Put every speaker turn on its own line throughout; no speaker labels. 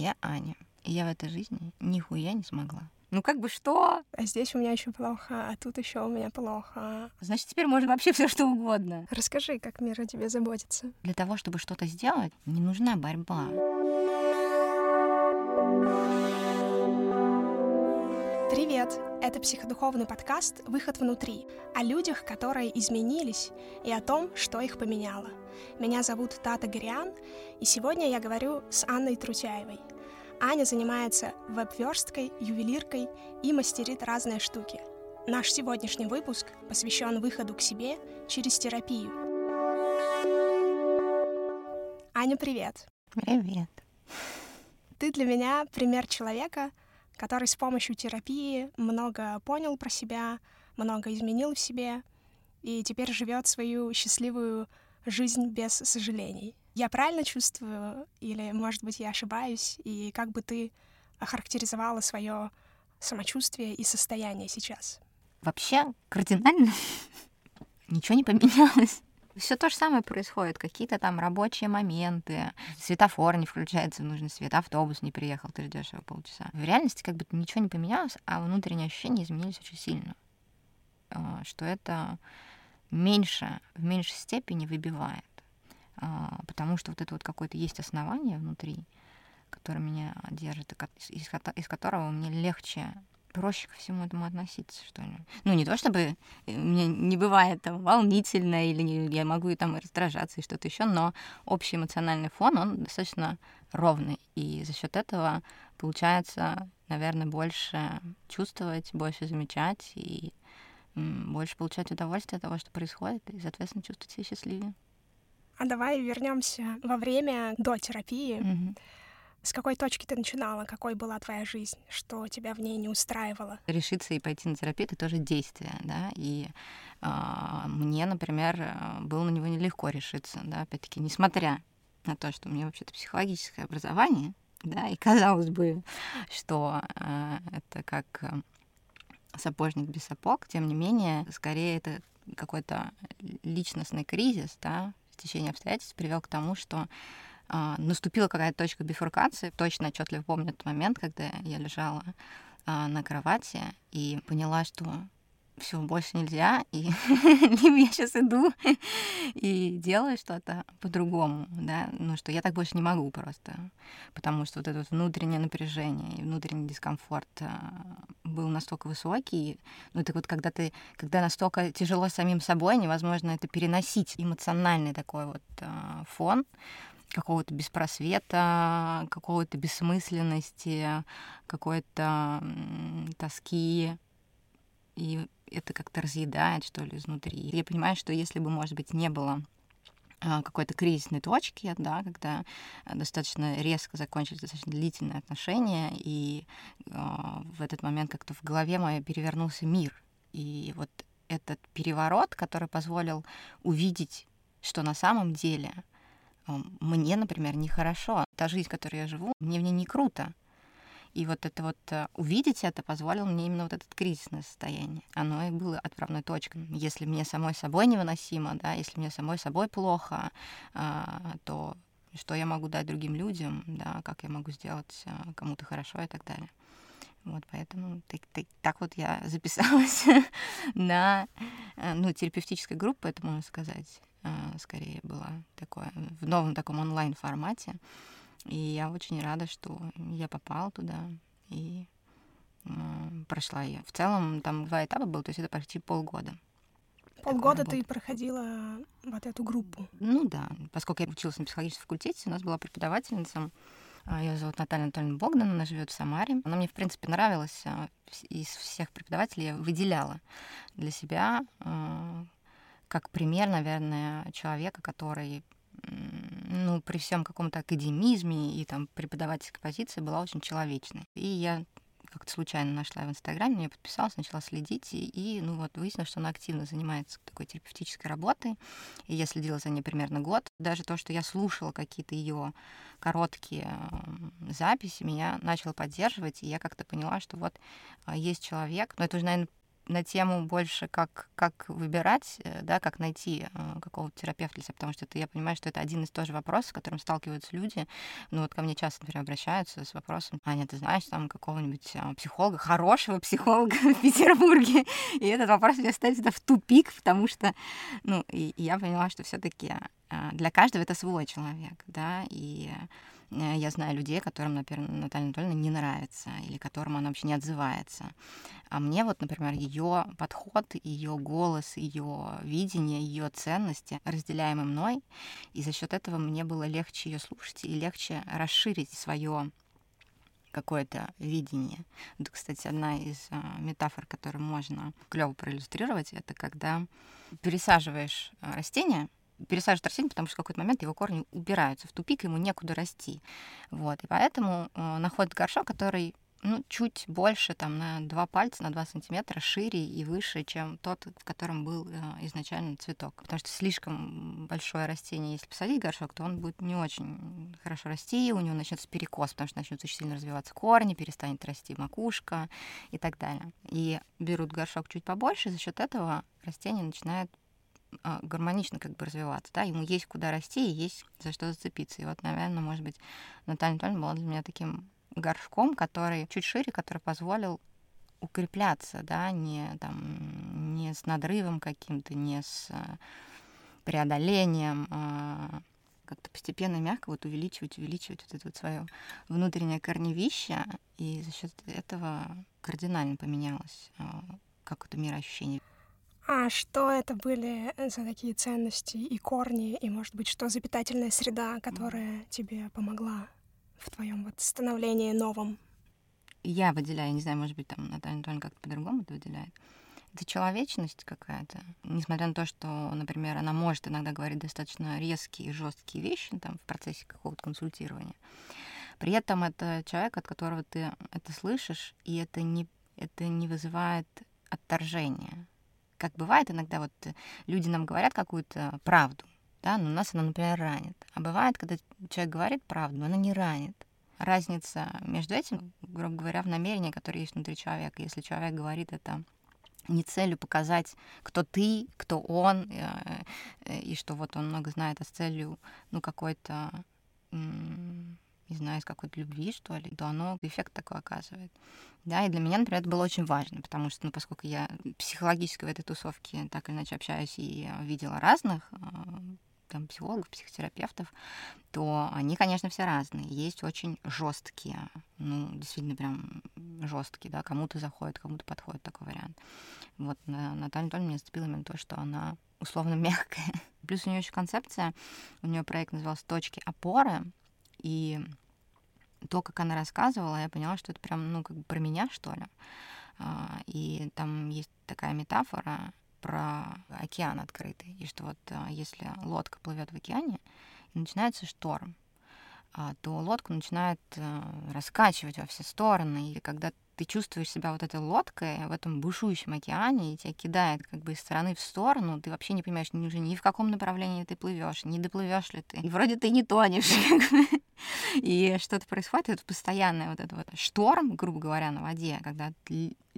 Я Аня. И я в этой жизни нихуя не смогла. Ну как бы что?
А здесь у меня очень плохо, а тут еще у меня плохо.
Значит, теперь можно вообще все что угодно.
Расскажи, как мир о тебе заботится.
Для того, чтобы что-то сделать, не нужна борьба.
Привет! Это психодуховный подкаст «Выход внутри» о людях, которые изменились, и о том, что их поменяло. Меня зовут Тата Гориан, и сегодня я говорю с Анной Трутяевой. Аня занимается веб-версткой, ювелиркой и мастерит разные штуки. Наш сегодняшний выпуск посвящен выходу к себе через терапию. Аня, привет!
Привет!
Ты для меня пример человека, который с помощью терапии много понял про себя, много изменил в себе и теперь живет свою счастливую жизнь без сожалений. Я правильно чувствую, или, может быть, я ошибаюсь, и как бы ты охарактеризовала свое самочувствие и состояние сейчас?
Вообще кардинально ничего не поменялось. Все то же самое происходит, какие-то там рабочие моменты, светофор не включается в нужный свет, автобус не приехал, ты ждешь его полчаса. В реальности как бы ничего не поменялось, а внутренние ощущения изменились очень сильно. А, что это меньше, в меньшей степени выбивает. А, потому что вот это вот какое-то есть основание внутри, которое меня держит, из которого мне легче проще ко всему этому относиться, что ли. Ну, не то чтобы э, мне не бывает там волнительно, или не, я могу и там раздражаться и что-то еще, но общий эмоциональный фон, он достаточно ровный. И за счет этого получается, наверное, больше чувствовать, больше замечать и больше получать удовольствие от того, что происходит, и, соответственно, чувствовать себя счастливее.
А давай вернемся во время до терапии.
Mm-hmm.
С какой точки ты начинала? Какой была твоя жизнь? Что тебя в ней не устраивало?
Решиться и пойти на терапию — это тоже действие, да, и э, мне, например, было на него нелегко решиться, да, опять-таки, несмотря на то, что у меня вообще-то психологическое образование, да, и казалось бы, что э, это как э, сапожник без сапог, тем не менее, скорее это какой-то личностный кризис, да, в течение обстоятельств привел к тому, что наступила какая-то точка бифуркации. Точно отчетливо помню тот момент, когда я лежала а, на кровати и поняла, что все, больше нельзя, и либо я сейчас иду и делаю что-то по-другому, да, ну что я так больше не могу просто, потому что вот это вот внутреннее напряжение и внутренний дискомфорт а, был настолько высокий, ну это вот когда ты, когда настолько тяжело самим собой, невозможно это переносить, эмоциональный такой вот фон, какого-то беспросвета, какого-то бессмысленности, какой-то тоски. И это как-то разъедает, что ли, изнутри. Я понимаю, что если бы, может быть, не было а, какой-то кризисной точки, да, когда достаточно резко закончились достаточно длительные отношения, и э, в этот момент как-то в голове моей перевернулся мир. И вот этот переворот, который позволил увидеть, что на самом деле мне, например, нехорошо. Та жизнь, которой я живу, мне в ней не круто. И вот это вот э, увидеть это позволило мне именно вот это кризисное состояние. Оно и было отправной точкой. Если мне самой собой невыносимо, да, если мне самой собой плохо, а, то что я могу дать другим людям, да, как я могу сделать а, кому-то хорошо и так далее. Вот поэтому так, так, так вот я записалась на э, ну, терапевтической группу, это можно сказать. А, скорее была такое в новом таком онлайн формате. И я очень рада, что я попала туда и прошла ее. В целом там два этапа было, то есть это почти полгода.
Полгода ты проходила вот эту группу?
Ну да, поскольку я училась на психологическом факультете, у нас была преподавательница, ее зовут Наталья Анатольевна Богдан, она живет в Самаре. Она мне, в принципе, нравилась. А, из всех преподавателей я выделяла для себя как пример, наверное, человека, который ну, при всем каком-то академизме и там преподавательской позиции была очень человечной. И я как-то случайно нашла в Инстаграме, я подписалась, начала следить, и, и ну вот выяснилось, что она активно занимается такой терапевтической работой, и я следила за ней примерно год. Даже то, что я слушала какие-то ее короткие записи, меня начало поддерживать, и я как-то поняла, что вот а, есть человек, но это уже, наверное, на тему больше, как, как выбирать, э, да, как найти э, какого-то терапевта для себя, потому что это, я понимаю, что это один из тоже вопросов, с которым сталкиваются люди. Ну вот ко мне часто, например, обращаются с вопросом, Аня, ты знаешь там какого-нибудь а, психолога, хорошего психолога в Петербурге? И этот вопрос меня ставит в тупик, потому что, ну, и, и я поняла, что все таки а, для каждого это свой человек, да, и я знаю людей, которым, например, Наталья Анатольевна не нравится или которым она вообще не отзывается. А мне вот, например, ее подход, ее голос, ее видение, ее ценности разделяемы мной, и за счет этого мне было легче ее слушать и легче расширить свое какое-то видение. Это, кстати, одна из а, метафор, которую можно клево проиллюстрировать, это когда пересаживаешь а, растение, пересаживать растение, потому что в какой-то момент его корни убираются в тупик, ему некуда расти. Вот. И поэтому э, находит горшок, который ну, чуть больше, там, на два пальца, на два сантиметра шире и выше, чем тот, в котором был э, изначально цветок. Потому что слишком большое растение, если посадить горшок, то он будет не очень хорошо расти, у него начнется перекос, потому что начнут очень сильно развиваться корни, перестанет расти макушка и так далее. И берут горшок чуть побольше, за счет этого растение начинает гармонично как бы развиваться, да, ему есть куда расти и есть за что зацепиться. И вот, наверное, может быть, Наталья Анатольевна была для меня таким горшком, который чуть шире, который позволил укрепляться, да, не, там, не с надрывом каким-то, не с а, преодолением, а как-то постепенно, мягко вот увеличивать, увеличивать вот это вот свое внутреннее корневище, и за счет этого кардинально поменялось а, какое-то мироощущение.
А что это были за такие ценности и корни, и, может быть, что за питательная среда, которая тебе помогла в твоем вот становлении новом?
Я выделяю, не знаю, может быть, там Наталья Анатольевна как-то по-другому это выделяет. Это человечность какая-то. Несмотря на то, что, например, она может иногда говорить достаточно резкие и жесткие вещи там, в процессе какого-то консультирования. При этом это человек, от которого ты это слышишь, и это не, это не вызывает отторжения как бывает иногда, вот э, люди нам говорят какую-то правду, да, но нас она, например, ранит. А бывает, когда человек говорит правду, но она не ранит. Разница между этим, грубо говоря, в намерении, которое есть внутри человека. Если человек говорит это не целью показать, кто ты, кто он, э, э, и что вот он много знает, а с целью, ну, какой-то знаю, из какой-то любви, что ли, то оно эффект такой оказывает. Да, и для меня, например, это было очень важно, потому что, ну, поскольку я психологически в этой тусовке так или иначе общаюсь и видела разных а, там, психологов, психотерапевтов, то они, конечно, все разные. Есть очень жесткие, ну, действительно прям жесткие, да, кому-то заходит, кому-то подходит такой вариант. Вот Наталья Анатольевна мне зацепила именно то, что она условно мягкая. Плюс у нее еще концепция, у нее проект назывался «Точки опоры», и то, как она рассказывала, я поняла, что это прям, ну, как бы про меня, что ли. А, и там есть такая метафора про океан открытый, и что вот а, если лодка плывет в океане, и начинается шторм, а, то лодку начинает раскачивать во все стороны, и когда ты чувствуешь себя вот этой лодкой в этом бушующем океане, и тебя кидает как бы из стороны в сторону, ты вообще не понимаешь ни, уже ни в каком направлении ты плывешь, не доплывешь ли ты. И вроде ты не тонешь. И что-то происходит, это постоянный вот этот вот шторм, грубо говоря, на воде, когда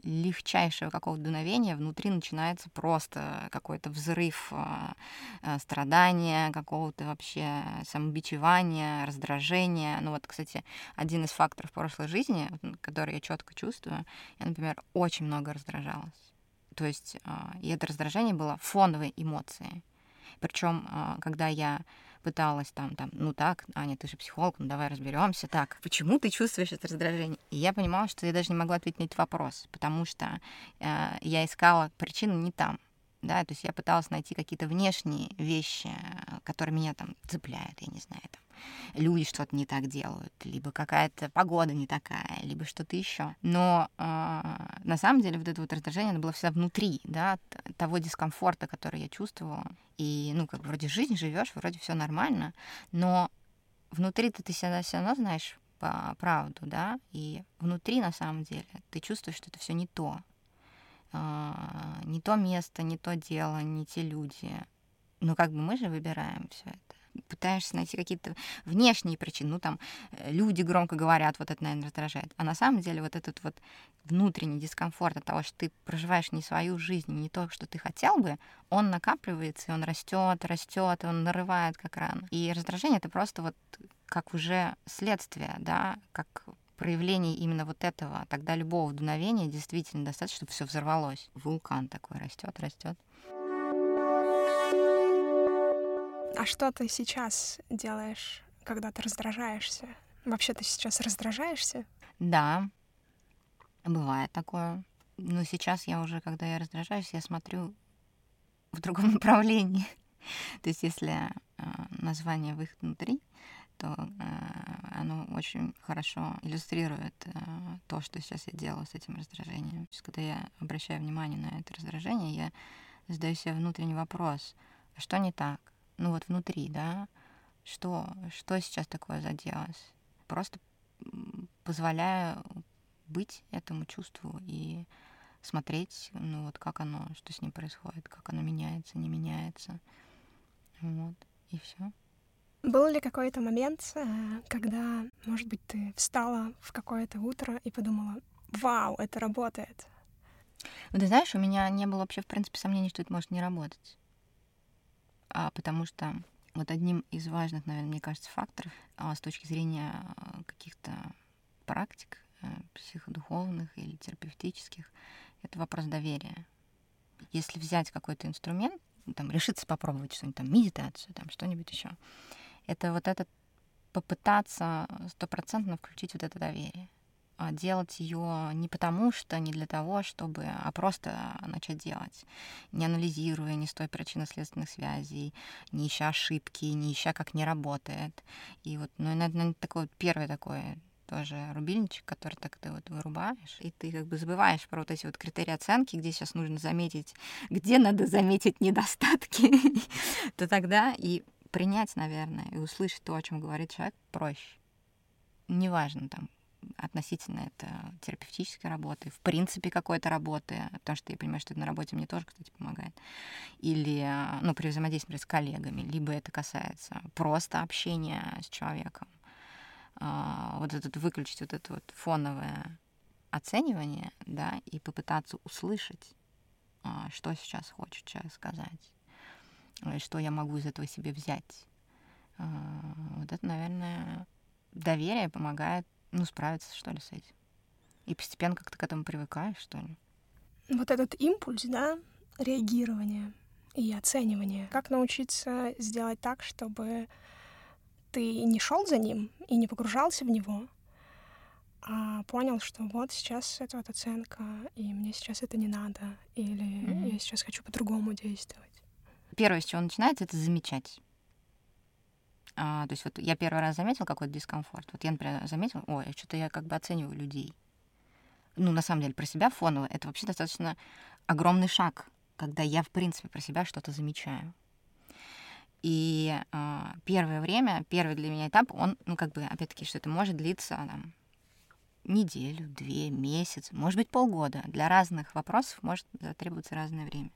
легчайшего какого-то дуновения внутри начинается просто какой-то взрыв а, а, страдания, какого-то вообще самобичевания, раздражения. Ну вот, кстати, один из факторов прошлой жизни, который я четко чувствую, я, например, очень много раздражалась. То есть, а, и это раздражение было фоновой эмоцией. Причем, когда я пыталась там, там, ну так, Аня, ты же психолог, ну давай разберемся. Так, почему ты чувствуешь это раздражение? И я понимала, что я даже не могла ответить на этот вопрос, потому что э, я искала причину не там да, то есть я пыталась найти какие-то внешние вещи, которые меня там цепляют, я не знаю, там, люди что-то не так делают, либо какая-то погода не такая, либо что-то еще. Но э, на самом деле вот это вот раздражение, оно было всегда внутри, да, того дискомфорта, который я чувствовала. И, ну, как вроде жизнь живешь, вроде все нормально, но внутри-то ты всегда все равно знаешь правду, да, и внутри на самом деле ты чувствуешь, что это все не то, а, не то место, не то дело, не те люди. Но как бы мы же выбираем все это. Пытаешься найти какие-то внешние причины. Ну, там, э, люди громко говорят, вот это, наверное, раздражает. А на самом деле вот этот вот внутренний дискомфорт от того, что ты проживаешь не свою жизнь, не то, что ты хотел бы, он накапливается, и он растет, растет, он нарывает как рано. И раздражение — это просто вот как уже следствие, да, как проявление именно вот этого, тогда любого дуновения действительно достаточно, чтобы все взорвалось. Вулкан такой растет, растет.
А что ты сейчас делаешь, когда ты раздражаешься? Вообще ты сейчас раздражаешься?
Да, бывает такое. Но сейчас я уже, когда я раздражаюсь, я смотрю в другом направлении. То есть если э, название «Выход внутри», то э, оно очень хорошо иллюстрирует э, то, что сейчас я делаю с этим раздражением. Есть, когда я обращаю внимание на это раздражение, я задаю себе внутренний вопрос, а что не так? Ну вот внутри, да, что, что сейчас такое заделось? Просто позволяю быть этому чувству и смотреть, ну вот как оно, что с ним происходит, как оно меняется, не меняется. Вот, и все.
Был ли какой-то момент, э, когда, может быть, ты встала в какое-то утро и подумала, вау, это работает?
Ну, ты знаешь, у меня не было вообще, в принципе, сомнений, что это может не работать. А, потому что вот одним из важных, наверное, мне кажется, факторов а, с точки зрения а, каких-то практик а, психодуховных или терапевтических, это вопрос доверия. Если взять какой-то инструмент, там, решиться попробовать что-нибудь, там, медитацию, там, что-нибудь еще, это вот это попытаться стопроцентно включить вот это доверие. А делать ее не потому, что не для того, чтобы, а просто начать делать, не анализируя, не с той причинно-следственных связей, не ища ошибки, не ища, как не работает. И вот, ну, наверное, такой вот первый такой тоже рубильничек, который так ты вот вырубаешь, и ты как бы забываешь про вот эти вот критерии оценки, где сейчас нужно заметить, где надо заметить недостатки, то тогда и принять, наверное, и услышать то, о чем говорит человек, проще. Неважно там, относительно это терапевтической работы, в принципе какой-то работы, потому что я понимаю, что это на работе мне тоже, кстати, помогает, или, ну, при взаимодействии с коллегами, либо это касается просто общения с человеком. А, вот этот выключить вот это вот фоновое оценивание, да, и попытаться услышать, а, что сейчас хочет человек сказать что я могу из этого себе взять. А, вот это, наверное, доверие помогает, ну, справиться, что ли, с этим. И постепенно как-то к этому привыкаешь, что ли.
Вот этот импульс, да, реагирование и оценивание. Как научиться сделать так, чтобы ты не шел за ним и не погружался в него, а понял, что вот сейчас это вот оценка, и мне сейчас это не надо, или mm-hmm. я сейчас хочу по-другому действовать
первое, с чего начинается, это замечать. А, то есть вот я первый раз заметил какой-то дискомфорт. Вот я, например, заметил, ой, а что-то я как бы оцениваю людей. Ну, на самом деле, про себя фоново это вообще достаточно огромный шаг, когда я, в принципе, про себя что-то замечаю. И э, первое время, первый для меня этап, он, ну, как бы, опять-таки, что это может длиться там, неделю, две, месяц, может быть, полгода. Для разных вопросов может затребоваться разное время.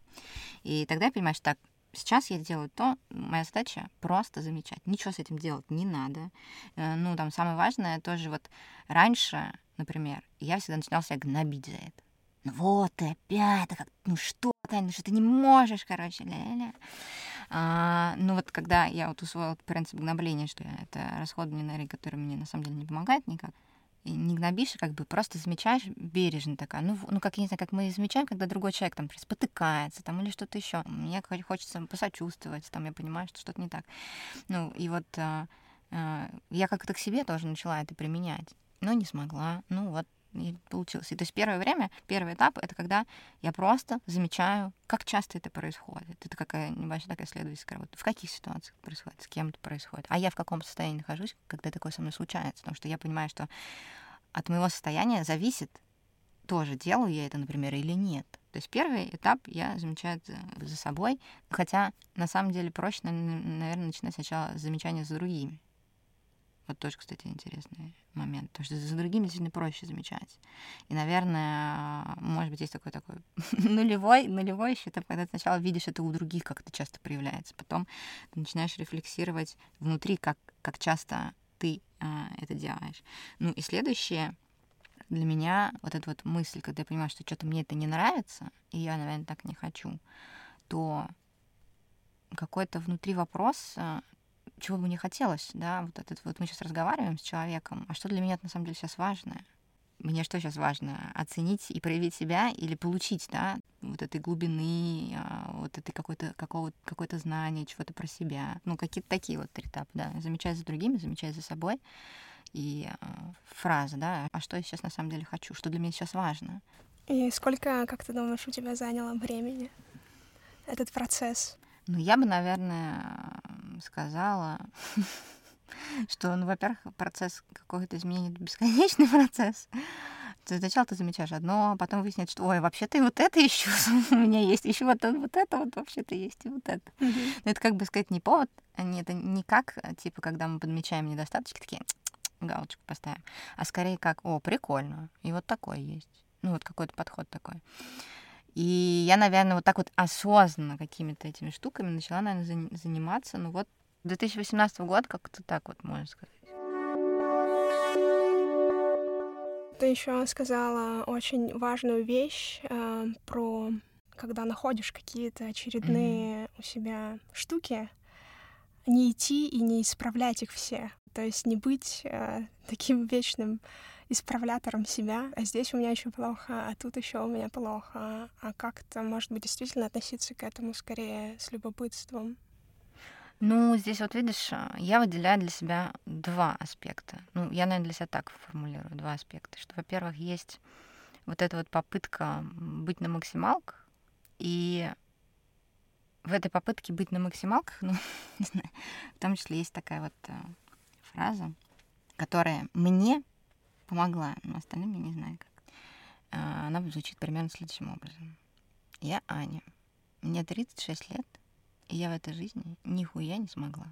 И тогда я понимаю, что так, Сейчас я делаю то, моя задача просто замечать. Ничего с этим делать не надо. Э, ну, там самое важное тоже вот раньше, например, я всегда начинала себя гнобить за это. Ну вот ты опять, как, ну что ты, ну что ты не можешь, короче, ля-ля-ля. А, ну вот когда я вот усвоила принцип гнобления, что это расходование энергии, который мне на самом деле не помогает никак, не гнобишь, а как бы просто замечаешь бережно такая. Ну, ну как, я не знаю, как мы замечаем, когда другой человек там спотыкается там или что-то еще. Мне хочется посочувствовать, там я понимаю, что что-то не так. Ну, и вот а, а, я как-то к себе тоже начала это применять, но не смогла. Ну, вот и получилось. И то есть первое время, первый этап — это когда я просто замечаю, как часто это происходит. Это какая небольшая такая исследовательская работа. В каких ситуациях происходит, с кем это происходит. А я в каком состоянии нахожусь, когда такое со мной случается. Потому что я понимаю, что от моего состояния зависит, тоже делаю я это, например, или нет. То есть первый этап я замечаю за собой, хотя на самом деле проще, наверное, начинать сначала с замечания за другими. Вот тоже, кстати, интересный момент, потому что за другими действительно проще замечать. И, наверное, может быть, есть такой такой нулевой, нулевой это когда ты сначала видишь это у других, как это часто проявляется, потом ты начинаешь рефлексировать внутри, как, как часто ты а, это делаешь. Ну и следующее, для меня вот эта вот мысль, когда я понимаю, что что-то мне это не нравится, и я, наверное, так не хочу, то какой-то внутри вопрос, а, чего бы не хотелось, да, вот этот вот мы сейчас разговариваем с человеком, а что для меня на самом деле сейчас важное? Мне что сейчас важно? Оценить и проявить себя или получить, да, вот этой глубины, а, вот этой какой-то какого какое-то знание, чего-то про себя. Ну, какие-то такие вот три этапа, да. Замечать за другими, замечать за собой. И э, фраза, да, а что я сейчас на самом деле хочу, что для меня сейчас важно.
И сколько, как ты думаешь, у тебя заняло времени этот процесс?
Ну, я бы, наверное, сказала, что, ну, во-первых, процесс какого-то изменения — это бесконечный процесс. То сначала ты замечаешь одно, а потом выясняется, что, ой, вообще-то и вот это еще у меня есть, еще вот, вот это вот вообще-то есть, и вот это. Mm-hmm. Но это, как бы сказать, не повод, не, это не как, типа, когда мы подмечаем недостаточки, такие, галочку поставим, а скорее как, о, прикольно, и вот такой есть. Ну, вот какой-то подход такой. И я, наверное, вот так вот осознанно какими-то этими штуками начала, наверное, заниматься, ну вот 2018 год как-то так вот, можно сказать.
Ты еще сказала очень важную вещь э, про когда находишь какие-то очередные mm-hmm. у себя штуки, не идти и не исправлять их все. То есть не быть э, таким вечным исправлятором себя, а здесь у меня еще плохо, а тут еще у меня плохо. А как-то, может быть, действительно относиться к этому скорее с любопытством.
Ну, здесь вот видишь, а, я выделяю для себя два аспекта. Ну, я, наверное, для себя так формулирую, два аспекта. Что, во-первых, есть вот эта вот попытка быть на максималках, и в этой попытке быть на максималках, ну, не знаю, в том числе есть такая вот э, фраза, которая мне помогла, но остальным я не знаю как. Э, она звучит примерно следующим образом. Я Аня, мне 36 лет, и я в этой жизни нихуя не смогла.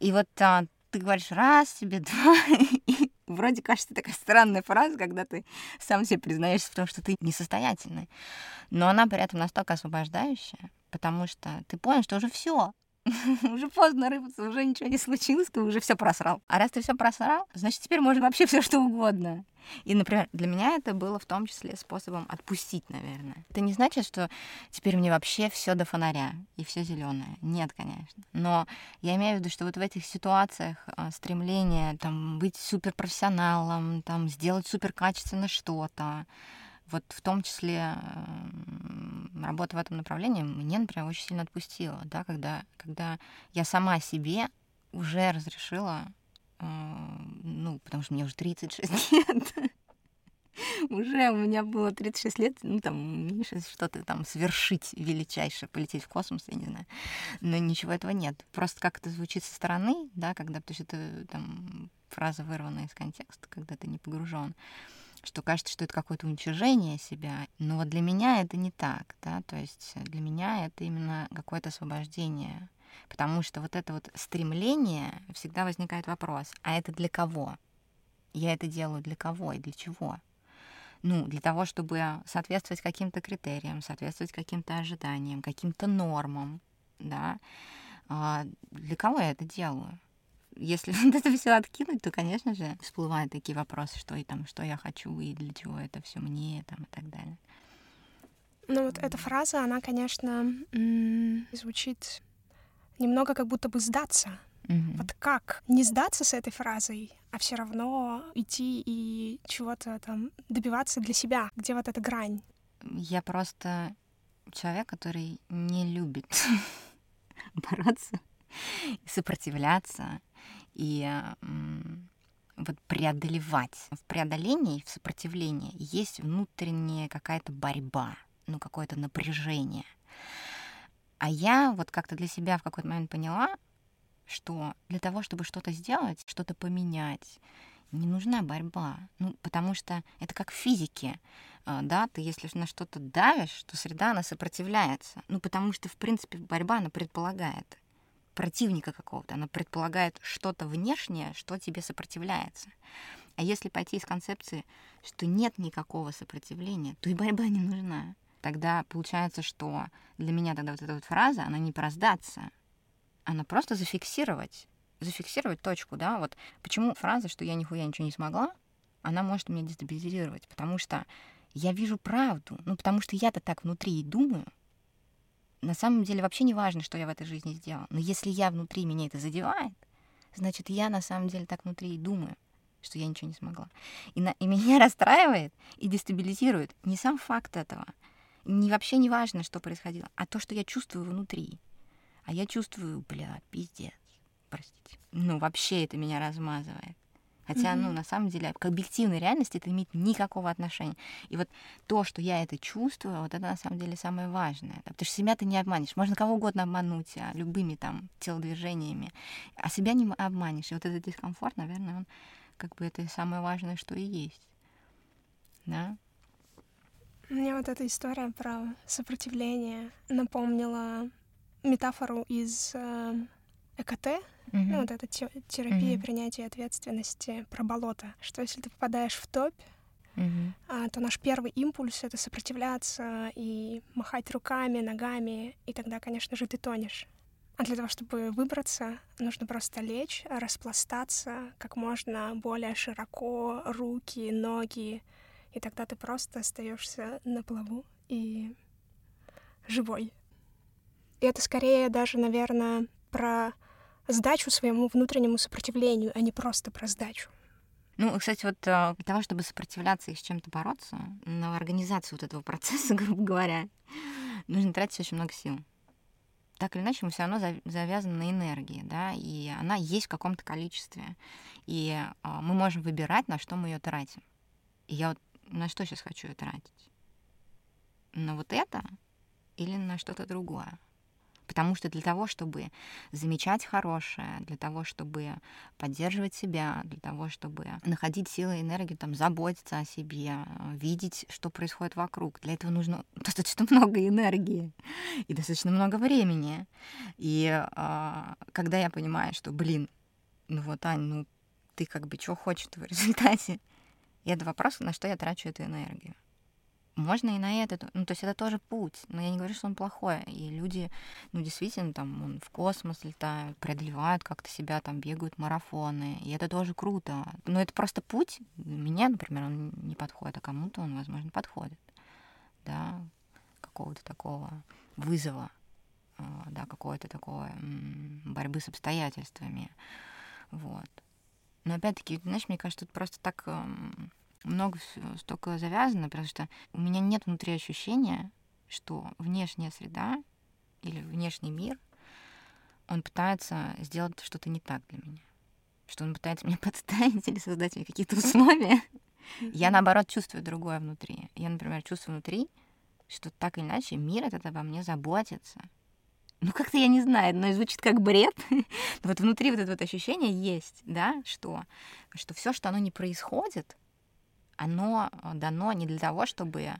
И вот а, ты говоришь раз себе, два, и вроде кажется такая странная фраза, когда ты сам себе признаешься в том, что ты несостоятельный. Но она при этом настолько освобождающая, потому что ты понял, что уже все, уже поздно рыпаться, уже ничего не случилось, ты уже все просрал. А раз ты все просрал, значит, теперь можно вообще все что угодно. И, например, для меня это было в том числе способом отпустить, наверное. Это не значит, что теперь мне вообще все до фонаря и все зеленое. Нет, конечно. Но я имею в виду, что вот в этих ситуациях а, стремление там быть суперпрофессионалом, там сделать суперкачественно что-то, вот в том числе работа в этом направлении мне, например, очень сильно отпустила, да, когда, когда я сама себе уже разрешила, э, ну, потому что мне уже 36 лет, уже у меня было 36 лет, ну, там, что-то там совершить величайшее, полететь в космос, я не знаю. Но ничего этого нет. Просто как это звучит со стороны, да, когда, потому что это там фраза вырвана из контекста, когда ты не погружен что кажется, что это какое-то уничижение себя. Но вот для меня это не так, да, то есть для меня это именно какое-то освобождение. Потому что вот это вот стремление, всегда возникает вопрос, а это для кого? Я это делаю для кого и для чего? Ну, для того, чтобы соответствовать каким-то критериям, соответствовать каким-то ожиданиям, каким-то нормам, да. А для кого я это делаю? Если вот это все откинуть, то, конечно же, всплывают такие вопросы, что и там, что я хочу и для чего это все мне, там и так далее.
Ну вот эта фраза, она, конечно, звучит немного как будто бы сдаться. Mm-hmm. Вот как не сдаться с этой фразой, а все равно идти и чего-то там добиваться для себя? Где вот эта грань?
Я просто человек, который не любит бороться, сопротивляться и вот преодолевать. В преодолении, в сопротивлении есть внутренняя какая-то борьба, ну, какое-то напряжение. А я вот как-то для себя в какой-то момент поняла, что для того, чтобы что-то сделать, что-то поменять, не нужна борьба. Ну, потому что это как в физике. А, да, ты если на что-то давишь, то среда, она сопротивляется. Ну, потому что, в принципе, борьба, она предполагает противника какого-то, она предполагает что-то внешнее, что тебе сопротивляется. А если пойти из концепции, что нет никакого сопротивления, то и борьба не нужна. Тогда получается, что для меня тогда вот эта вот фраза, она не про сдаться, она просто зафиксировать, зафиксировать точку, да, вот почему фраза, что я нихуя ничего не смогла, она может меня дестабилизировать, потому что я вижу правду, ну, потому что я-то так внутри и думаю, на самом деле вообще не важно, что я в этой жизни сделала. Но если я внутри меня это задевает, значит, я на самом деле так внутри и думаю, что я ничего не смогла. И, на, и меня расстраивает и дестабилизирует не сам факт этого, не вообще не важно, что происходило, а то, что я чувствую внутри. А я чувствую, бля, пиздец, простите. Ну, вообще это меня размазывает. Хотя, mm-hmm. ну, на самом деле, к объективной реальности это имеет никакого отношения. И вот то, что я это чувствую, вот это на самом деле самое важное. Да? Потому что себя ты не обманешь. Можно кого угодно обмануть а, любыми там телодвижениями, а себя не обманешь. И вот этот дискомфорт, наверное, он как бы это самое важное, что и есть. Да?
Мне вот эта история про сопротивление напомнила метафору из э, ЭКТ, Mm-hmm. Ну, вот эта терапия mm-hmm. принятия ответственности про болото. Что если ты попадаешь в топь, а, то наш первый импульс — это сопротивляться и махать руками, ногами, и тогда, конечно же, ты тонешь. А для того, чтобы выбраться, нужно просто лечь, распластаться как можно более широко, руки, ноги, и тогда ты просто остаешься на плаву и живой. И это скорее даже, наверное, про сдачу своему внутреннему сопротивлению, а не просто про сдачу.
Ну, кстати, вот а, для того, чтобы сопротивляться и с чем-то бороться, на организацию вот этого процесса, грубо говоря, нужно тратить очень много сил. Так или иначе, мы все равно завязаны на энергии, да, и она есть в каком-то количестве. И а, мы можем выбирать, на что мы ее тратим. И я вот на что сейчас хочу ее тратить? На вот это или на что-то другое? Потому что для того, чтобы замечать хорошее, для того, чтобы поддерживать себя, для того, чтобы находить силы и энергию, там, заботиться о себе, видеть, что происходит вокруг, для этого нужно достаточно много энергии и достаточно много времени. И а, когда я понимаю, что, блин, ну вот, Ань, ну ты как бы что хочешь в результате? И это вопрос, на что я трачу эту энергию можно и на это, ну, то есть это тоже путь, но я не говорю, что он плохой, и люди, ну, действительно, там, он в космос летают, преодолевают как-то себя, там, бегают марафоны, и это тоже круто, но это просто путь, мне, например, он не подходит, а кому-то он, возможно, подходит, да, какого-то такого вызова, а, да, какого-то такого борьбы с обстоятельствами, вот. Но опять-таки, знаешь, мне кажется, тут просто так много столько завязано, потому что у меня нет внутри ощущения, что внешняя среда или внешний мир, он пытается сделать что-то не так для меня. Что он пытается меня подставить или создать мне какие-то условия. Я, наоборот, чувствую другое внутри. Я, например, чувствую внутри, что так или иначе мир этот обо мне заботится. Ну, как-то я не знаю, но звучит как бред. но вот внутри вот это вот ощущение есть, да, что, что все, что оно не происходит, оно э, дано не для того, чтобы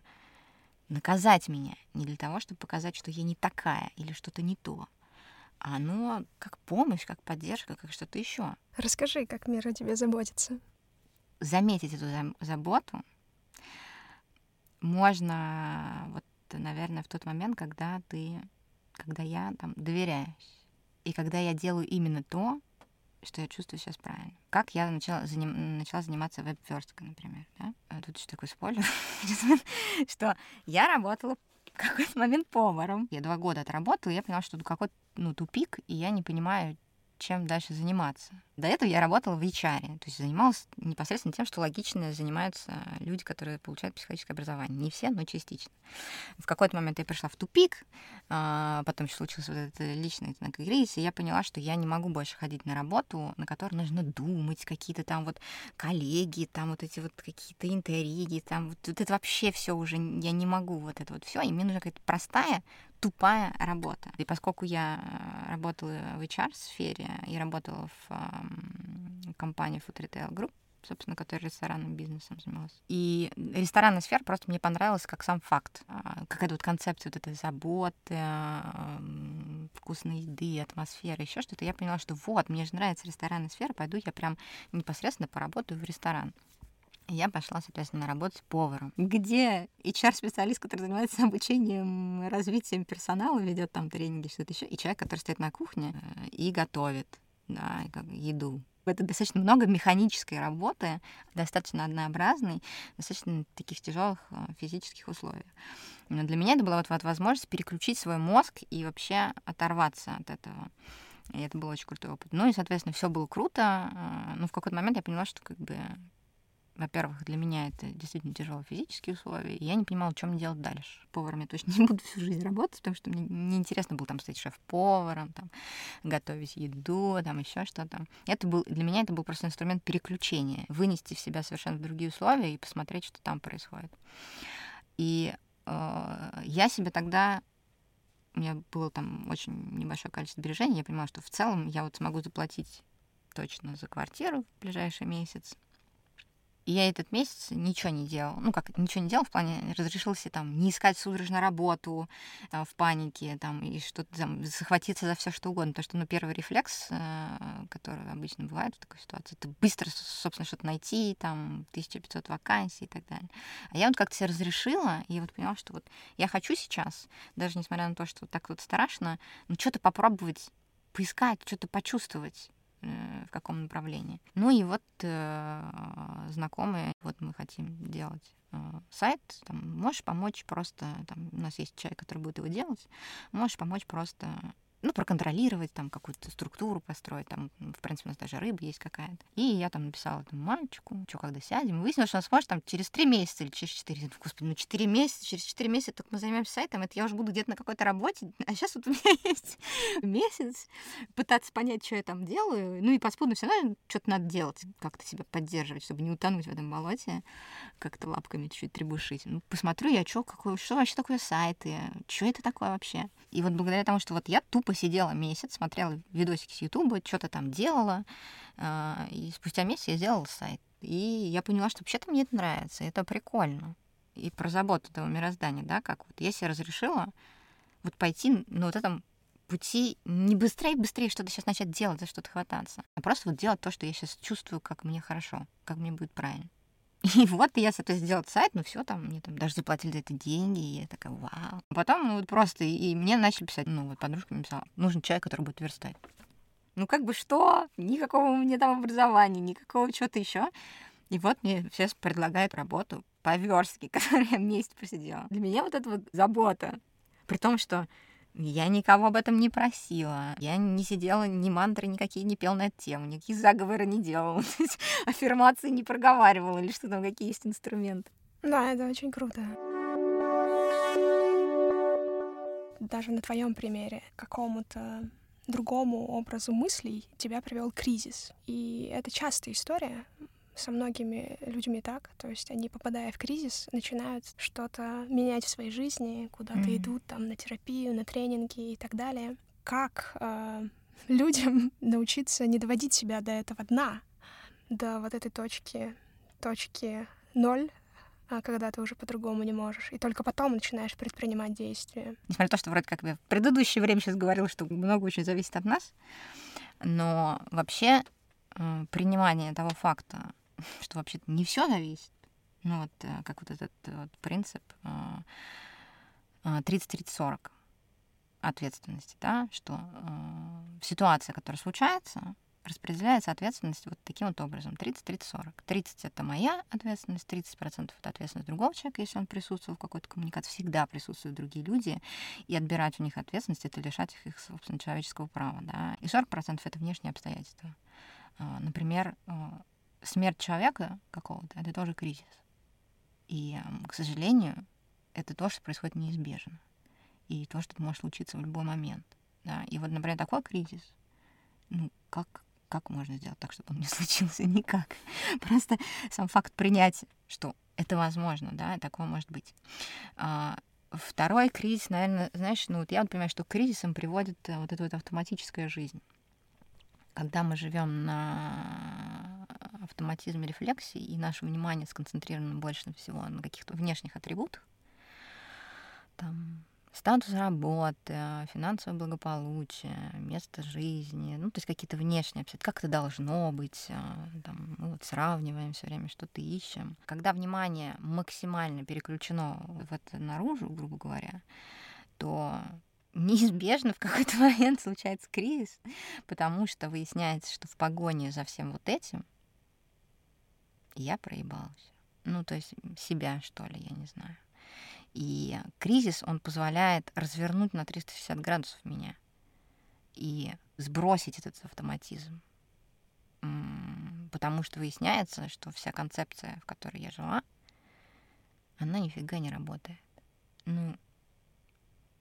наказать меня, не для того, чтобы показать, что я не такая или что-то не то. А оно как помощь, как поддержка, как что-то еще.
Расскажи, как мир о тебе заботится.
Заметить эту заботу можно, вот, наверное, в тот момент, когда ты, когда я там доверяюсь. И когда я делаю именно то, что я чувствую сейчас правильно. Как я начала, заним, начала заниматься веб-версткой, например. Да? А тут еще такой спойлер, что я работала в какой-то момент поваром. Я два года отработала, я поняла, что какой-то ну, тупик, и я не понимаю, чем дальше заниматься. До этого я работала в HR, то есть занималась непосредственно тем, что логично занимаются люди, которые получают психологическое образование. Не все, но частично. В какой-то момент я пришла в тупик, а, потом случилось вот это личное кризис, и я поняла, что я не могу больше ходить на работу, на которой нужно думать, какие-то там вот коллеги, там вот эти вот какие-то интриги, там вот, вот это вообще все уже, я не могу вот это вот все, и мне нужна какая-то простая, тупая работа. И поскольку я э, работала в HR-сфере и работала в компании Food Retail Group, собственно, которая ресторанным бизнесом занималась. И ресторанная сфера просто мне понравилась как сам факт. А, какая-то вот концепция вот этой заботы, вкусной еды, атмосферы, еще что-то. Я поняла, что вот, мне же нравится ресторанная сфера, пойду я прям непосредственно поработаю в ресторан. Я пошла, соответственно, работать поваром, где HR-специалист, который занимается обучением, развитием персонала, ведет там тренинги, что-то еще, и человек, который стоит на кухне э, и готовит да, еду. Это достаточно много механической работы, достаточно однообразной, достаточно таких тяжелых э, физических условиях. Но для меня это была вот, вот возможность переключить свой мозг и вообще оторваться от этого. И это был очень крутой опыт. Ну и, соответственно, все было круто. Э, но в какой-то момент я поняла, что как бы во-первых, для меня это действительно тяжелые физические условия, и я не понимала, чем мне делать дальше. Поваром я точно не буду всю жизнь работать, потому что мне неинтересно было там стать шеф-поваром, там, готовить еду, там еще что-то. Это был, для меня это был просто инструмент переключения, вынести в себя совершенно другие условия и посмотреть, что там происходит. И э, я себе тогда у меня было там очень небольшое количество сбережений, я понимала, что в целом я вот смогу заплатить точно за квартиру в ближайший месяц, и я этот месяц ничего не делал. Ну, как ничего не делал, в плане разрешил себе там не искать судорожно работу э, в панике, там, и что-то там, захватиться за все что угодно. Потому что, ну, первый рефлекс, э, который обычно бывает в такой ситуации, это быстро, собственно, что-то найти, там, 1500 вакансий и так далее. А я вот как-то себе разрешила, и вот поняла, что вот я хочу сейчас, даже несмотря на то, что вот так вот страшно, ну, что-то попробовать поискать, что-то почувствовать. Э, в каком направлении. Ну и вот э, знакомые, вот мы хотим делать э, сайт, там, можешь помочь просто, там, у нас есть человек, который будет его делать, можешь помочь просто ну, проконтролировать, там, какую-то структуру построить, там, в принципе, у нас даже рыба есть какая-то. И я там написала этому мальчику, что, когда сядем, выяснилось, что он сможет там через три месяца или через четыре. Господи, ну четыре месяца, через четыре месяца только мы займемся сайтом, это я уже буду где-то на какой-то работе, а сейчас вот у меня есть месяц пытаться понять, что я там делаю, ну и поспудно все равно что-то надо делать, как-то себя поддерживать, чтобы не утонуть в этом болоте, как-то лапками чуть-чуть требушить. Ну, посмотрю я, что, какое, что вообще такое сайты, что это такое вообще. И вот благодаря тому, что вот я тупо посидела месяц, смотрела видосики с Ютуба, что-то там делала, а, и спустя месяц я сделала сайт. И я поняла, что вообще-то мне это нравится, это прикольно. И про заботу этого мироздания, да, как вот я себе разрешила вот пойти на вот этом пути не быстрее, быстрее что-то сейчас начать делать, за что-то хвататься, а просто вот делать то, что я сейчас чувствую, как мне хорошо, как мне будет правильно. И вот я, соответственно, сделала сайт, ну все, там мне там даже заплатили за это деньги, и я такая, вау. Потом, ну вот просто, и мне начали писать, ну вот подружка писала, нужен человек, который будет верстать. Ну как бы что? Никакого у меня там образования, никакого чего-то еще. И вот мне сейчас предлагают работу по верстке, которую я месяц просидела. Для меня вот это вот забота. При том, что я никого об этом не просила. Я не сидела, ни мантры никакие не пел на эту тему, никакие заговоры не делала, аффирмации не проговаривала, или что там, какие есть инструменты.
Да, это очень круто. Даже на твоем примере какому-то другому образу мыслей тебя привел кризис. И это частая история со многими людьми так. То есть они, попадая в кризис, начинают что-то менять в своей жизни, куда-то mm-hmm. идут там на терапию, на тренинги и так далее. Как э, людям научиться не доводить себя до этого дна, до вот этой точки, точки ноль, а когда ты уже по-другому не можешь. И только потом начинаешь предпринимать действия.
Несмотря на то, что вроде как я в предыдущее время сейчас говорила, что много очень зависит от нас, но вообще э, принимание того факта, что вообще-то не все зависит. Ну вот э, как вот этот вот принцип 30-30-40 э, ответственности, да, что э, ситуация, которая случается, распределяется ответственность вот таким вот образом. 30-30-40. 30 — это моя ответственность, 30% — это ответственность другого человека, если он присутствовал в какой-то коммуникации. Всегда присутствуют другие люди, и отбирать у них ответственность — это лишать их их, собственно, человеческого права. Да? И 40% — это внешние обстоятельства. Например, смерть человека какого-то — это тоже кризис. И, к сожалению, это то, что происходит неизбежно. И то, что может случиться в любой момент. Да? И вот, например, такой кризис, ну, как, как можно сделать так, чтобы он не случился? Никак. Просто сам факт принятия, что это возможно, да, такого может быть. А, второй кризис, наверное, знаешь, ну вот я вот понимаю, что к кризисам приводит э, вот эта вот автоматическая жизнь. Когда мы живем на автоматизм рефлексии, и наше внимание сконцентрировано больше всего на каких-то внешних атрибутах, там, статус работы, финансовое благополучие, место жизни, ну, то есть какие-то внешние обстоятельства, как это должно быть, а, там, мы вот сравниваем все время, что-то ищем. Когда внимание максимально переключено в это наружу, грубо говоря, то неизбежно в какой-то момент случается кризис, потому что выясняется, что в погоне за всем вот этим я проебалась. Ну, то есть себя, что ли, я не знаю. И кризис, он позволяет развернуть на 360 градусов меня и сбросить этот автоматизм. Потому что выясняется, что вся концепция, в которой я жила, она нифига не работает. Ну,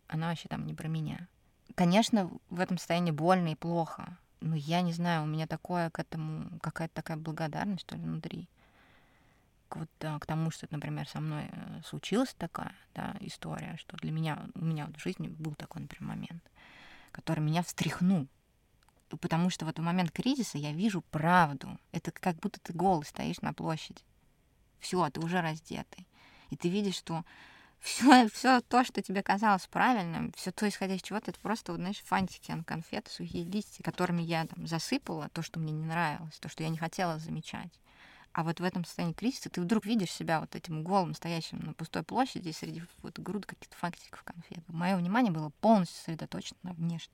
она вообще там не про меня. Конечно, в этом состоянии больно и плохо, но я не знаю, у меня такое к этому, какая-то такая благодарность, что ли, внутри вот, да, к тому, что, например, со мной э, случилась такая да, история, что для меня, у меня вот в жизни был такой, например, момент, который меня встряхнул. Потому что в этот момент кризиса я вижу правду. Это как будто ты голый стоишь на площади. Все, ты уже раздетый. И ты видишь, что все то, что тебе казалось правильным, все то, исходя из чего-то, это просто, вот, знаешь, фантики, конфеты, сухие листья, которыми я там засыпала то, что мне не нравилось, то, что я не хотела замечать. А вот в этом состоянии кризиса ты вдруг видишь себя вот этим голым, стоящим на пустой площади среди вот груд каких-то фактиков конфет. Мое внимание было полностью сосредоточено на внешнем.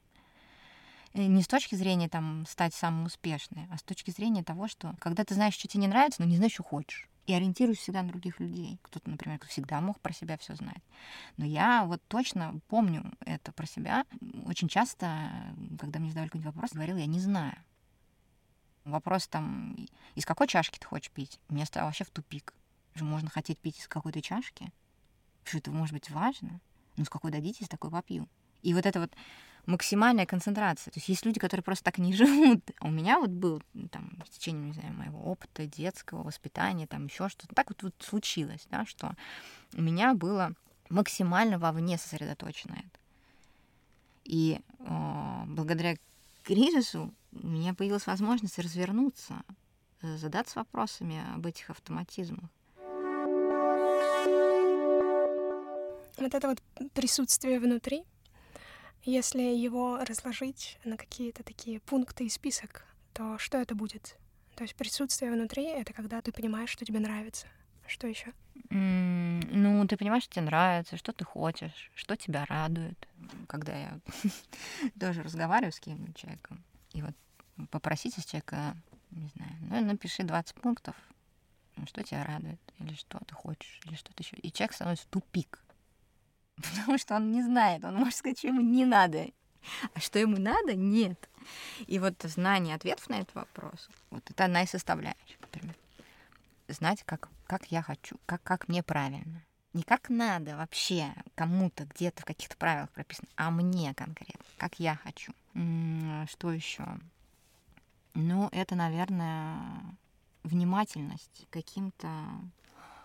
И не с точки зрения там стать самым успешным, а с точки зрения того, что когда ты знаешь, что тебе не нравится, но не знаешь, что хочешь. И ориентируюсь всегда на других людей. Кто-то, например, всегда мог про себя все знать. Но я вот точно помню это про себя. Очень часто, когда мне задавали какой-нибудь вопрос, говорила, я не знаю. Вопрос там, из какой чашки ты хочешь пить? Мне стало вообще в тупик. Что можно хотеть пить из какой-то чашки? Что это может быть важно? Ну, с какой дадите, с такой попью. И вот это вот максимальная концентрация. То есть есть люди, которые просто так не живут. А у меня вот был там в течение, не знаю, моего опыта детского воспитания, там еще что-то. Так вот, вот случилось, да, что у меня было максимально вовне сосредоточено это. И э, благодаря кризису у меня появилась возможность развернуться, э, задаться вопросами об этих автоматизмах.
Вот это вот присутствие внутри, если его разложить на какие-то такие пункты и список, то что это будет? То есть присутствие внутри — это когда ты понимаешь, что тебе нравится. Что еще?
Ну, ты понимаешь, что тебе нравится, что ты хочешь, что тебя радует. Когда я тоже разговариваю с кем-нибудь человеком, и вот попросите с человека, не знаю, ну, напиши 20 пунктов, ну, что тебя радует, или что ты хочешь, или что-то еще. И человек становится тупик. Потому что он не знает, он может сказать, что ему не надо. А что ему надо, нет. И вот знание ответов на этот вопрос, вот это одна из составляющих, например. Знать, как, как я хочу, как, как мне правильно. Не как надо вообще кому-то где-то в каких-то правилах прописано, а мне конкретно, как я хочу. Что еще? Ну, это, наверное, внимательность к каким-то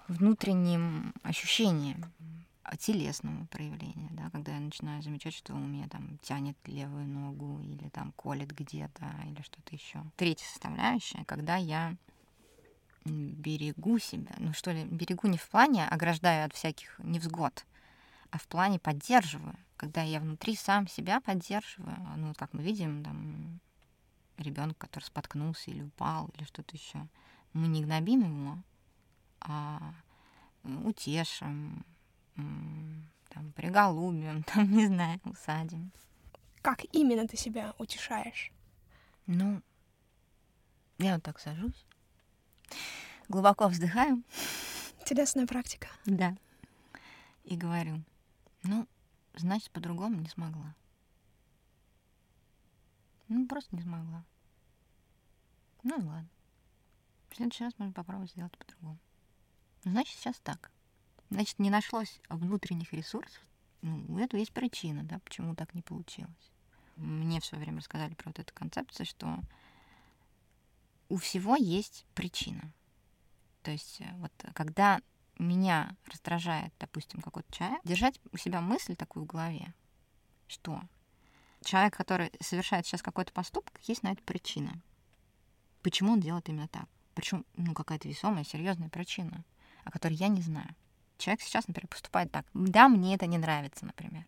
внутренним ощущениям телесного проявления, да, когда я начинаю замечать, что у меня там тянет левую ногу или там колет где-то или что-то еще. Третья составляющая, когда я берегу себя, ну что ли, берегу не в плане ограждаю от всяких невзгод, а в плане поддерживаю, когда я внутри сам себя поддерживаю, ну как мы видим, там ребенок, который споткнулся или упал, или что-то еще, мы не гнобим его, а утешим, там, приголубим, там, не знаю, усадим.
Как именно ты себя утешаешь?
Ну, я вот так сажусь, глубоко вздыхаю.
Интересная практика.
Да. И говорю, ну, значит, по-другому не смогла. Ну, просто не смогла. Ну и ладно. В следующий раз можно попробовать сделать по-другому. Ну, значит, сейчас так. Значит, не нашлось внутренних ресурсов. Ну, у этого есть причина, да, почему так не получилось. Мне все время рассказали про вот эту концепцию, что у всего есть причина. То есть э, вот когда меня раздражает, допустим, какой-то человек, держать у себя мысль такую в голове, что человек, который совершает сейчас какой-то поступок, есть на это причина. Почему он делает именно так? Причем, ну, какая-то весомая, серьезная причина, о которой я не знаю. Человек сейчас, например, поступает так. Да, мне это не нравится, например.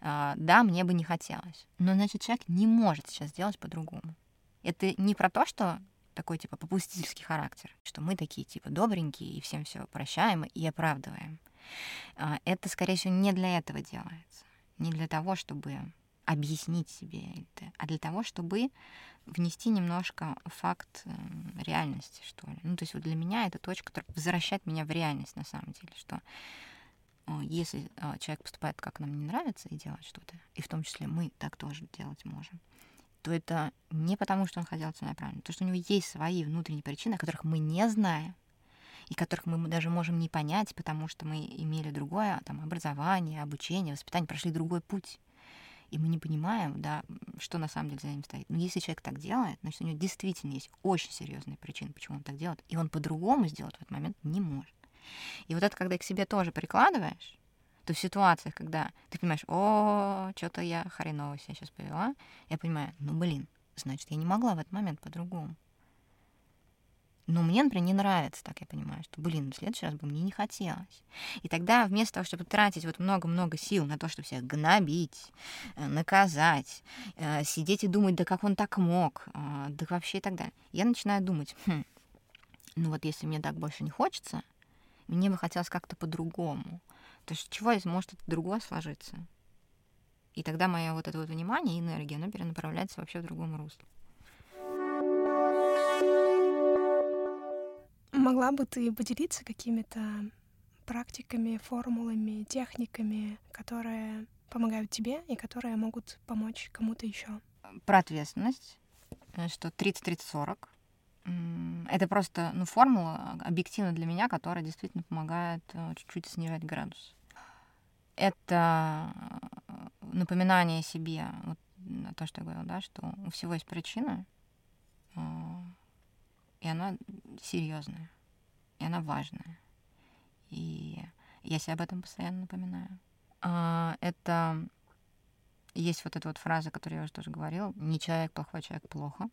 А, да, мне бы не хотелось. Но, значит, человек не может сейчас сделать по-другому. Это не про то, что такой, типа, попустительский характер, что мы такие, типа, добренькие и всем все прощаем и оправдываем. А, это, скорее всего, не для этого делается. Не для того, чтобы объяснить себе это, а для того, чтобы внести немножко факт эм, реальности, что ли. Ну, то есть вот для меня это точка, которая возвращает меня в реальность на самом деле, что если а, человек поступает, как нам не нравится, и делает что-то, и в том числе мы так тоже делать можем, то это не потому, что он хотел целенаправленно, то, что у него есть свои внутренние причины, о которых мы не знаем, и которых мы даже можем не понять, потому что мы имели другое там, образование, обучение, воспитание, прошли другой путь. И мы не понимаем, да, что на самом деле за ним стоит. Но если человек так делает, значит, у него действительно есть очень серьезные причины, почему он так делает, и он по-другому сделать в этот момент не может. И вот это, когда к себе тоже прикладываешь, то в ситуациях, когда ты понимаешь, о, что-то я хреново себя сейчас повела, я понимаю, ну, блин, значит, я не могла в этот момент по-другому. Но мне, например, не нравится, так я понимаю, что, блин, в следующий раз бы мне не хотелось. И тогда вместо того, чтобы тратить вот много-много сил на то, чтобы всех гнобить, э, наказать, э, сидеть и думать, да как он так мог, э, да вообще и так далее, я начинаю думать, хм, ну вот если мне так больше не хочется, мне бы хотелось как-то по-другому. То есть чего может это другое сложиться? И тогда мое вот это вот внимание и энергия, оно перенаправляется вообще в другом русле.
Могла бы ты поделиться какими-то практиками, формулами, техниками, которые помогают тебе и которые могут помочь кому-то еще?
Про ответственность, э, что 30-30-40. Это просто ну, формула объективно для меня, которая действительно помогает э, чуть-чуть снижать градус. Это э, напоминание себе, вот то, что я говорила, да, что у всего есть причина, и она серьезная, и она важная. И я себе об этом постоянно напоминаю. А, это есть вот эта вот фраза, которую я уже тоже говорила, не человек плохой, а человек плохо.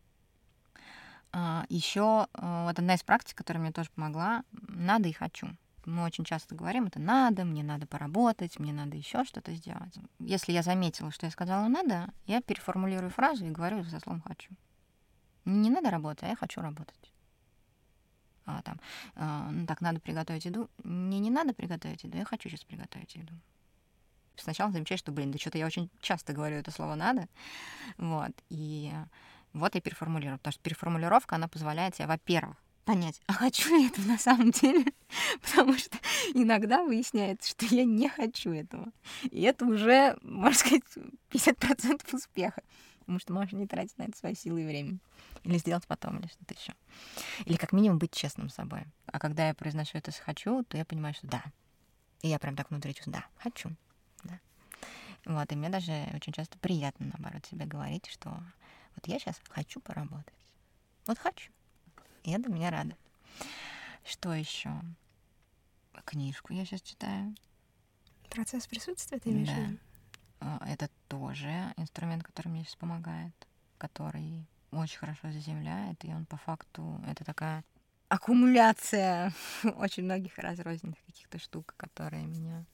А, Еще а, вот одна из практик, которая мне тоже помогла, надо и хочу. Мы очень часто говорим, это надо, мне надо поработать, мне надо еще что-то сделать. Если я заметила, что я сказала надо, я переформулирую фразу и говорю со словом хочу. Не надо работать, а я хочу работать а, там, ну, так, надо приготовить еду. Мне не надо приготовить еду, я хочу сейчас приготовить еду. Сначала замечаешь, что, блин, да что-то я очень часто говорю это слово «надо», вот, и вот я переформулирую, потому что переформулировка, она позволяет тебе, во-первых, понять, а хочу ли это на самом деле, потому что иногда выясняется, что я не хочу этого. И это уже, можно сказать, 50% успеха потому что можешь не тратить на это свои силы и время. Или сделать потом, или что-то еще. Или как минимум быть честным с собой. А когда я произношу это «хочу», то я понимаю, что да. И я прям так внутри чувствую «да, хочу». Да. Вот, и мне даже очень часто приятно, наоборот, себе говорить, что вот я сейчас хочу поработать. Вот хочу. И это меня радует. Что еще? Книжку я сейчас читаю.
Процесс присутствия ты имеешь в виду?
А, это тоже инструмент, который мне сейчас помогает, который очень хорошо заземляет, и он по факту это такая аккумуляция очень многих разрозненных каких-то штук, которые меня,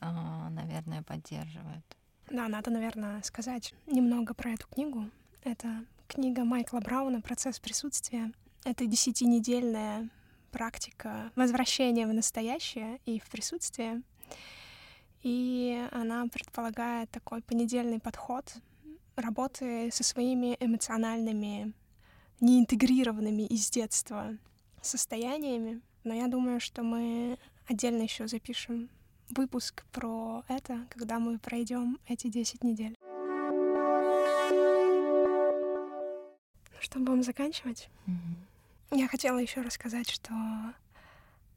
а, наверное, поддерживают.
Да, надо, наверное, сказать немного про эту книгу. Это книга Майкла Брауна «Процесс присутствия». Это десятинедельная практика возвращения в настоящее и в присутствие — и она предполагает такой понедельный подход работы со своими эмоциональными, неинтегрированными из детства состояниями. Но я думаю, что мы отдельно еще запишем выпуск про это, когда мы пройдем эти 10 недель. Ну что, будем заканчивать? Mm-hmm. Я хотела еще рассказать, что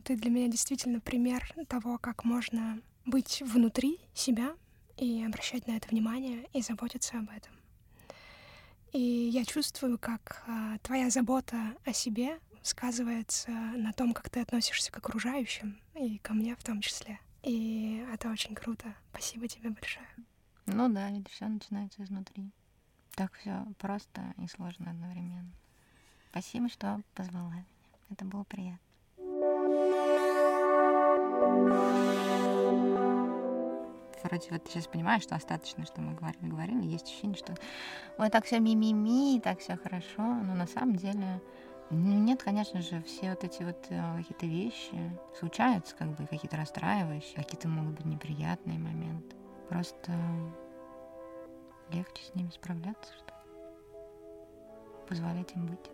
ты для меня действительно пример того, как можно быть внутри себя и обращать на это внимание и заботиться об этом. И я чувствую, как а, твоя забота о себе сказывается на том, как ты относишься к окружающим и ко мне в том числе. И это очень круто. Спасибо тебе большое.
Ну да, ведь все начинается изнутри. Так все просто и сложно одновременно. Спасибо, что позвала меня. Это было приятно. Вроде вот сейчас понимаешь, что остаточно, что мы говорили, говорили, есть ощущение, что ой, так все ми-ми-ми, так все хорошо, но на самом деле ну, нет, конечно же, все вот эти вот э, какие-то вещи случаются, как бы какие-то расстраивающие, какие-то могут быть неприятные моменты. Просто легче с ними справляться, что. Позволять им быть.